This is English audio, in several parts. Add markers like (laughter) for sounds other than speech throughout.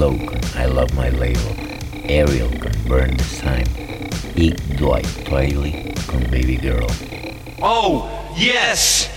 Logan, I love my label. Ariel can burn the time. Eat Dwight Twilley con Baby Girl. Oh, yes!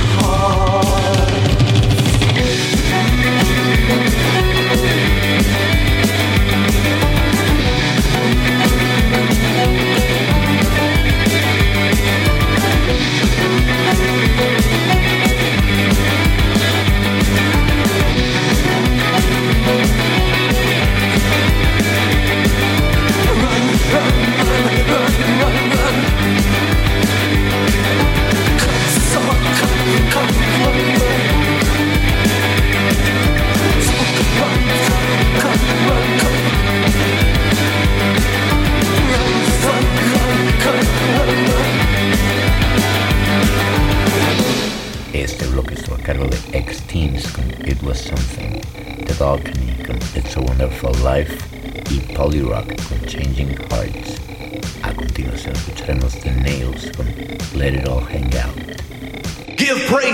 Oh.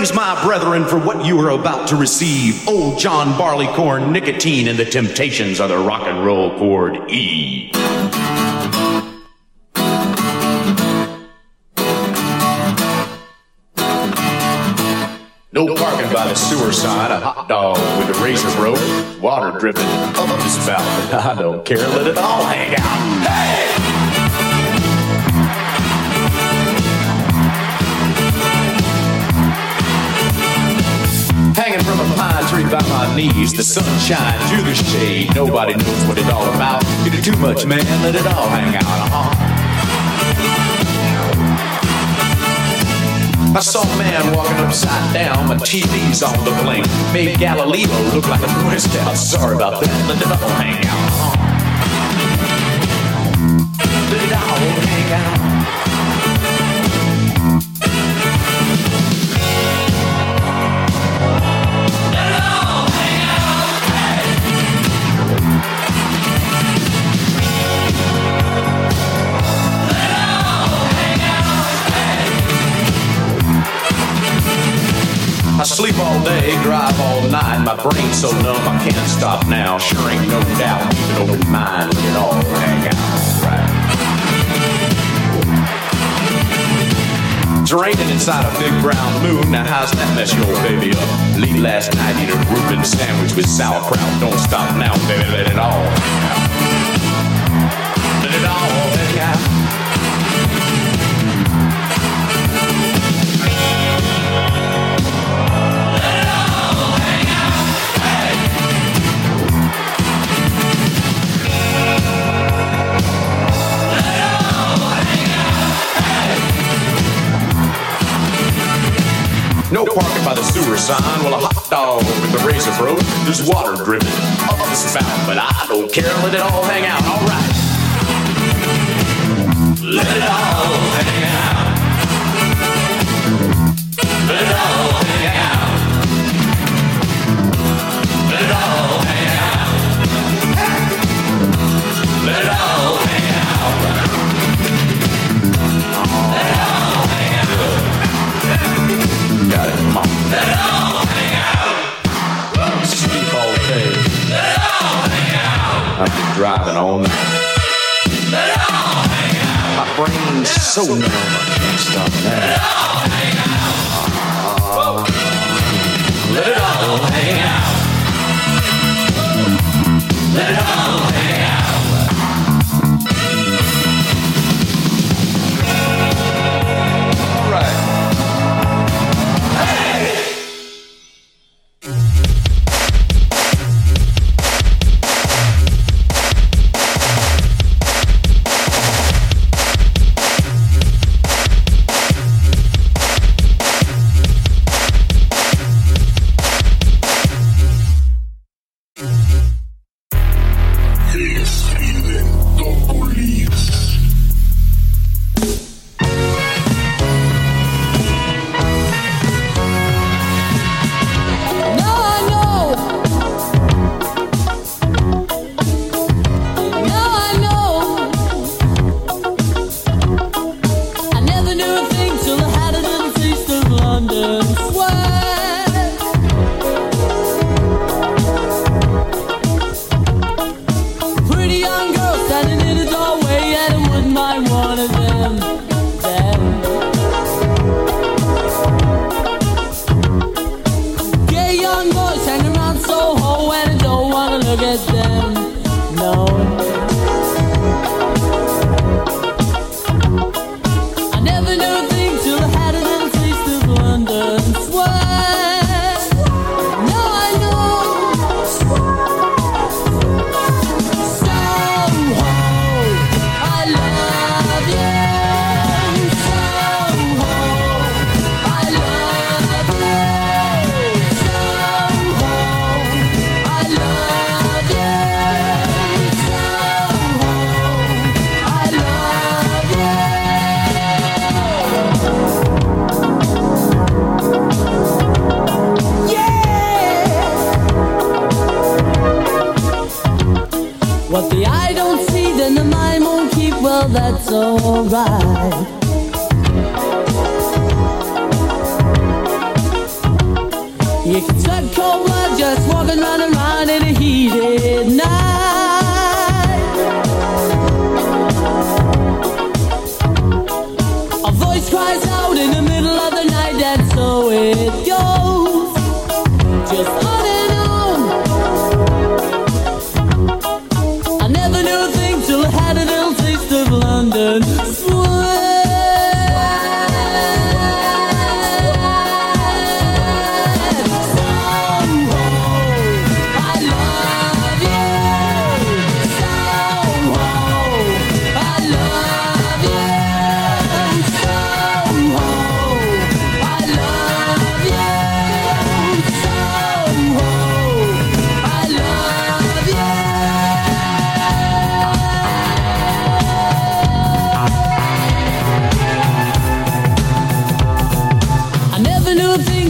Praise, my brethren, for what you are about to receive. Old John Barleycorn, nicotine, and the temptations of the rock and roll chord E. No parking by the sewer side. A hot dog with a razor rope, water dripping up the spout. (laughs) I don't care. Let it all hang out. Hey! My knees, the sun shines through the shade. Nobody knows what it's all about. You do too much, man. Let it all hang out. Uh-huh. I saw a man walking upside down. My TV's on the blink. Made Galileo look like a Boy Scout. Sorry about that. Let it all hang out. Uh-huh. Let it all hang out. Sleep all day, drive all night. My brain's so numb I can't stop now. Sure ain't no doubt. Keep an open mind, let it all hang out. Right. It's raining inside a big brown moon. Now how's that mess your baby up? Late last night, eat a Reuben sandwich with sauerkraut. Don't stop now, baby. Let it all hang out. Let it all hang out. No parking by the sewer sign. Well, a hot dog with a razor throat. There's water dripping oh, up the spout, but I don't care. Let it all hang out. All right. Let it all hang out. Let it all hang out. So numb, I can't stop (laughs) now.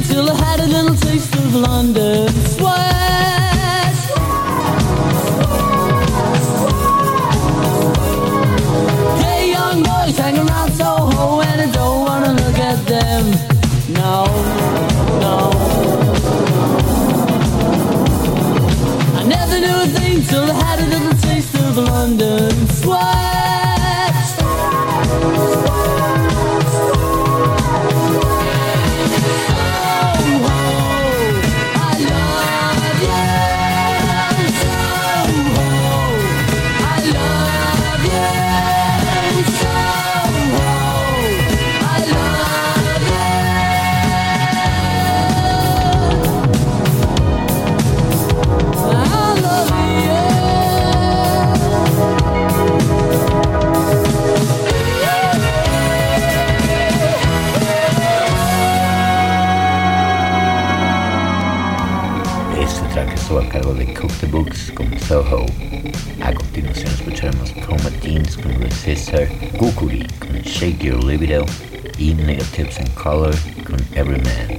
until I had a little taste of London. That's The books con Soho. A continuación escucharemos Chroma Teens con Resistor, Gokuri con Shake Your Libido y Negatives and Color con Everyman.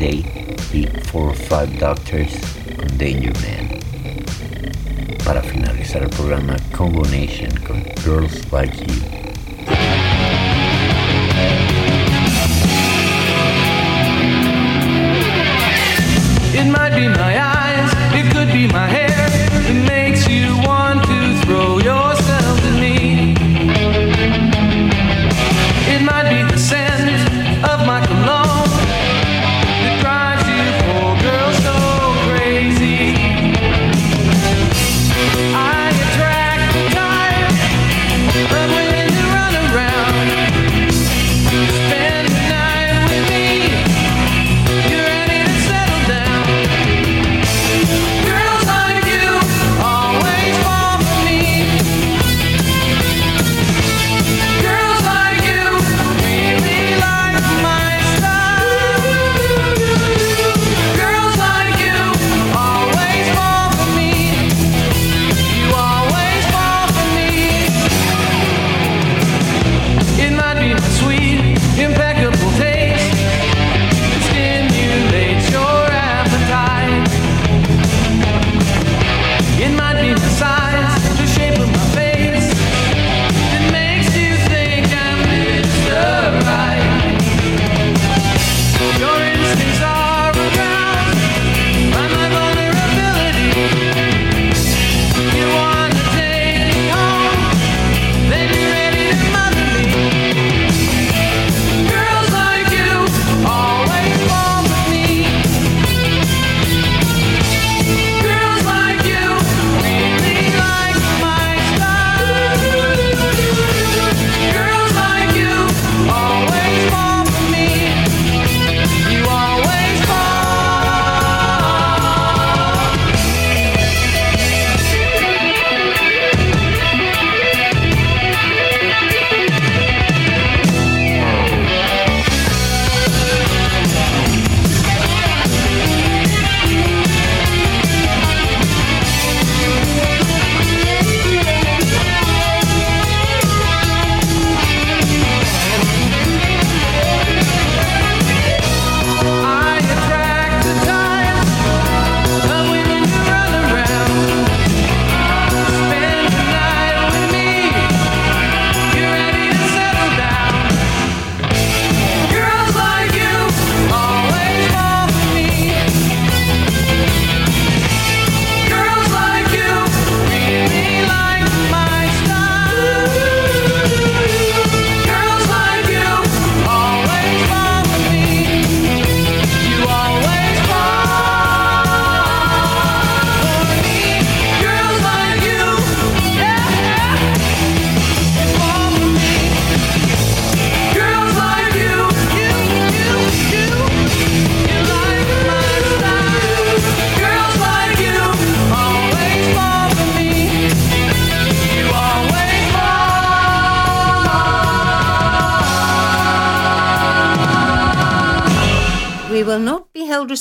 day, the five Doctors con Danger Man. Para finalizar el programa Congo Nation con Girls Like You.